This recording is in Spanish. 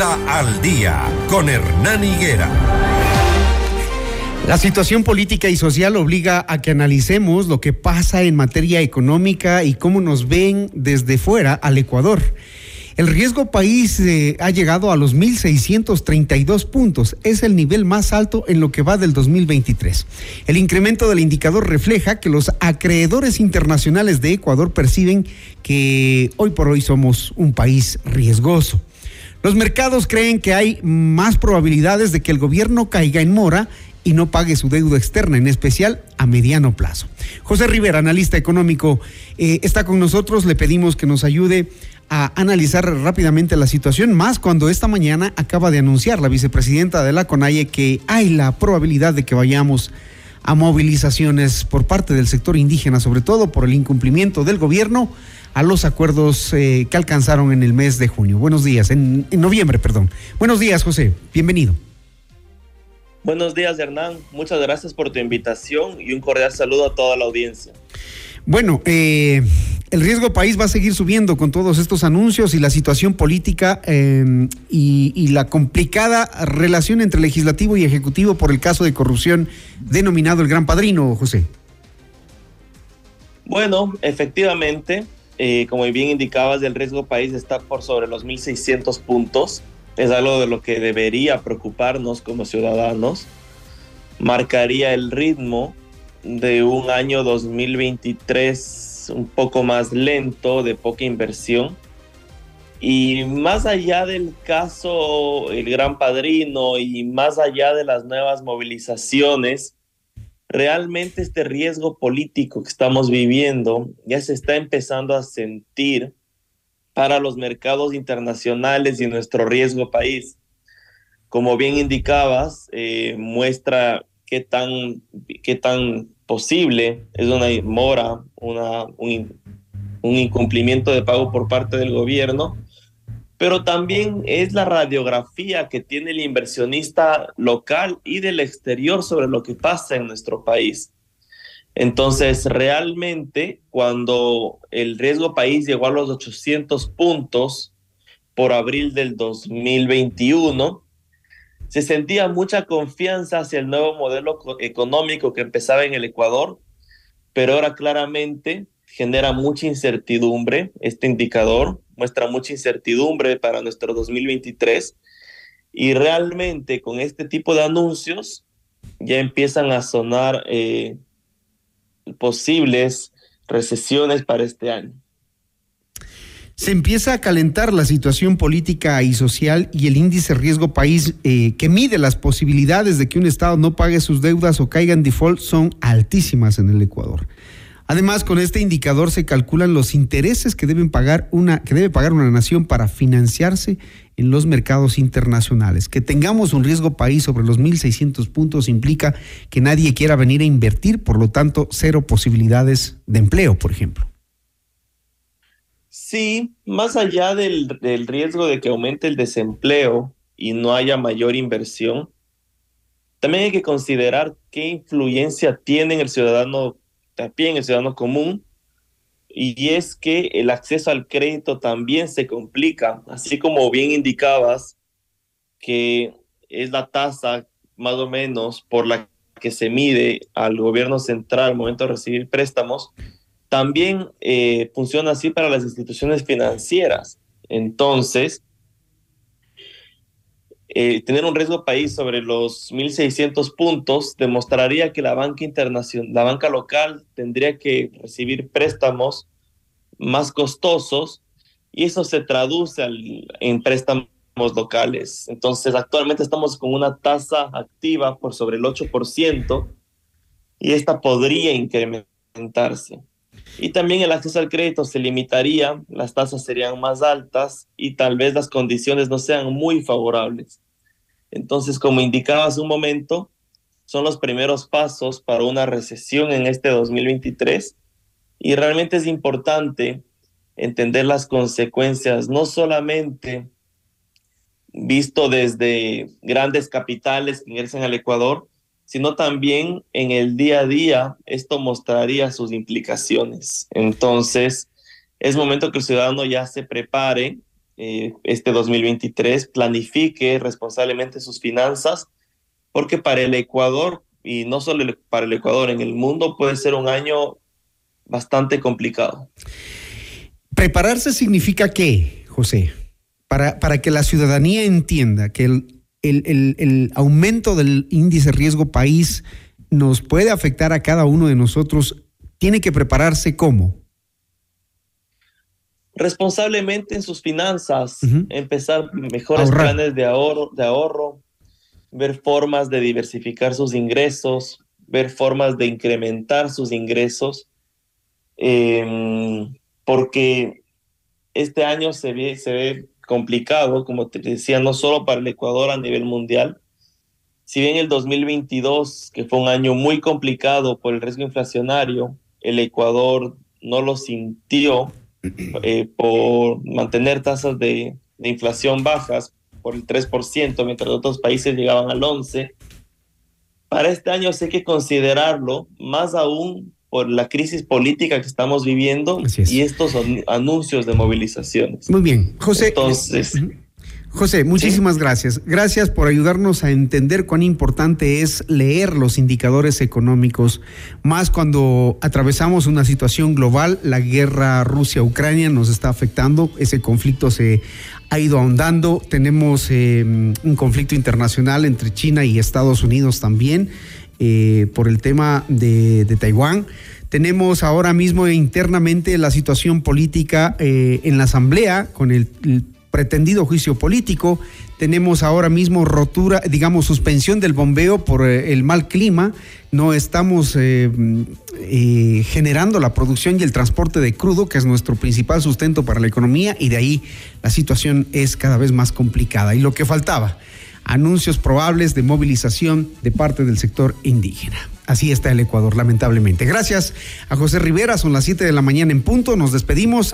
Al día con Hernán Higuera. La situación política y social obliga a que analicemos lo que pasa en materia económica y cómo nos ven desde fuera al Ecuador. El riesgo país eh, ha llegado a los 1.632 puntos. Es el nivel más alto en lo que va del 2023. El incremento del indicador refleja que los acreedores internacionales de Ecuador perciben que hoy por hoy somos un país riesgoso. Los mercados creen que hay más probabilidades de que el gobierno caiga en mora y no pague su deuda externa, en especial a mediano plazo. José Rivera, analista económico, eh, está con nosotros. Le pedimos que nos ayude a analizar rápidamente la situación, más cuando esta mañana acaba de anunciar la vicepresidenta de la CONAIE que hay la probabilidad de que vayamos a movilizaciones por parte del sector indígena, sobre todo por el incumplimiento del gobierno a los acuerdos eh, que alcanzaron en el mes de junio. Buenos días, en, en noviembre, perdón. Buenos días, José. Bienvenido. Buenos días, Hernán. Muchas gracias por tu invitación y un cordial saludo a toda la audiencia. Bueno, eh, el riesgo país va a seguir subiendo con todos estos anuncios y la situación política eh, y, y, la complicada relación entre legislativo y ejecutivo por el caso de corrupción denominado el Gran Padrino, José. Bueno, efectivamente, eh, como bien indicabas, el riesgo país está por sobre los 1.600 puntos. Es algo de lo que debería preocuparnos como ciudadanos. Marcaría el ritmo de un año 2023 un poco más lento, de poca inversión. Y más allá del caso El Gran Padrino y más allá de las nuevas movilizaciones, realmente este riesgo político que estamos viviendo ya se está empezando a sentir para los mercados internacionales y nuestro riesgo país. Como bien indicabas, eh, muestra qué tan, qué tan posible es una mora, una, un, un incumplimiento de pago por parte del gobierno, pero también es la radiografía que tiene el inversionista local y del exterior sobre lo que pasa en nuestro país. Entonces, realmente, cuando el riesgo país llegó a los 800 puntos por abril del 2021, se sentía mucha confianza hacia el nuevo modelo económico que empezaba en el Ecuador, pero ahora claramente genera mucha incertidumbre. Este indicador muestra mucha incertidumbre para nuestro 2023 y realmente con este tipo de anuncios ya empiezan a sonar eh, posibles recesiones para este año. Se empieza a calentar la situación política y social y el índice riesgo país eh, que mide las posibilidades de que un Estado no pague sus deudas o caiga en default son altísimas en el Ecuador. Además, con este indicador se calculan los intereses que pagar una que debe pagar una nación para financiarse en los mercados internacionales. Que tengamos un riesgo país sobre los 1600 puntos implica que nadie quiera venir a invertir, por lo tanto, cero posibilidades de empleo, por ejemplo. Sí, más allá del, del, riesgo de que aumente el desempleo y no haya mayor inversión, también hay que considerar qué influencia tiene el ciudadano, también el ciudadano común, y es que el acceso al crédito también se complica, así como bien indicabas que es la tasa más o menos por la que se mide al gobierno central al momento de recibir préstamos, también eh, funciona así para las instituciones financieras. Entonces, eh, tener un riesgo país sobre los 1.600 puntos demostraría que la banca internacional, la banca local tendría que recibir préstamos más costosos y eso se traduce al, en préstamos locales. Entonces, actualmente estamos con una tasa activa por sobre el 8% y esta podría incrementarse. Y también el acceso al crédito se limitaría, las tasas serían más altas y tal vez las condiciones no sean muy favorables. Entonces, como indicaba hace un momento, son los primeros pasos para una recesión en este 2023 y realmente es importante entender las consecuencias, no solamente visto desde grandes capitales que ingresan al Ecuador, sino también en el día a día esto mostraría sus implicaciones. Entonces, es momento que el ciudadano ya se prepare eh, este 2023, planifique responsablemente sus finanzas, porque para el Ecuador, y no solo para el Ecuador, en el mundo puede ser un año bastante complicado. Prepararse significa qué, José? Para, para que la ciudadanía entienda que el, el, el, aumento del índice riesgo país nos puede afectar a cada uno de nosotros, tiene que prepararse cómo? Responsablemente en sus finanzas, empezar mejores planes de ahorro, de ahorro, ver formas de diversificar sus ingresos, ver formas de incrementar sus ingresos, em, porque este año se ve, se ve complicado, como te decía, no solo para el Ecuador a nivel mundial. Si bien el 2022, que fue un año muy complicado por el riesgo inflacionario, el Ecuador no lo sintió eh, por mantener tasas de, de, inflación bajas por el 3%, mientras otros países llegaban al 11%. Para este año hay que considerarlo, más aún por la crisis política que estamos viviendo y estos anuncios de movilizaciones. Muy bien, José. Entonces. José, muchísimas gracias. Gracias por ayudarnos a entender cuán importante es leer los indicadores económicos, más cuando atravesamos una situación global. La guerra Rusia-Ucrania nos está afectando, ese conflicto se ha ido ahondando. Tenemos eh, un conflicto internacional entre China y Estados Unidos también eh, por el tema de, Taiwán. Tenemos ahora mismo internamente la situación política eh, en la Asamblea con el, pretendido juicio político. Tenemos ahora mismo rotura, digamos, suspensión del bombeo por eh, el mal clima. No estamos generando la producción y el transporte de crudo, que es nuestro principal sustento para la economía, y de ahí la situación es cada vez más complicada. Y lo que faltaba, anuncios probables de movilización de parte del sector indígena. Así está el Ecuador, lamentablemente. Gracias a José Rivera, son las 7 de la mañana en punto, nos despedimos.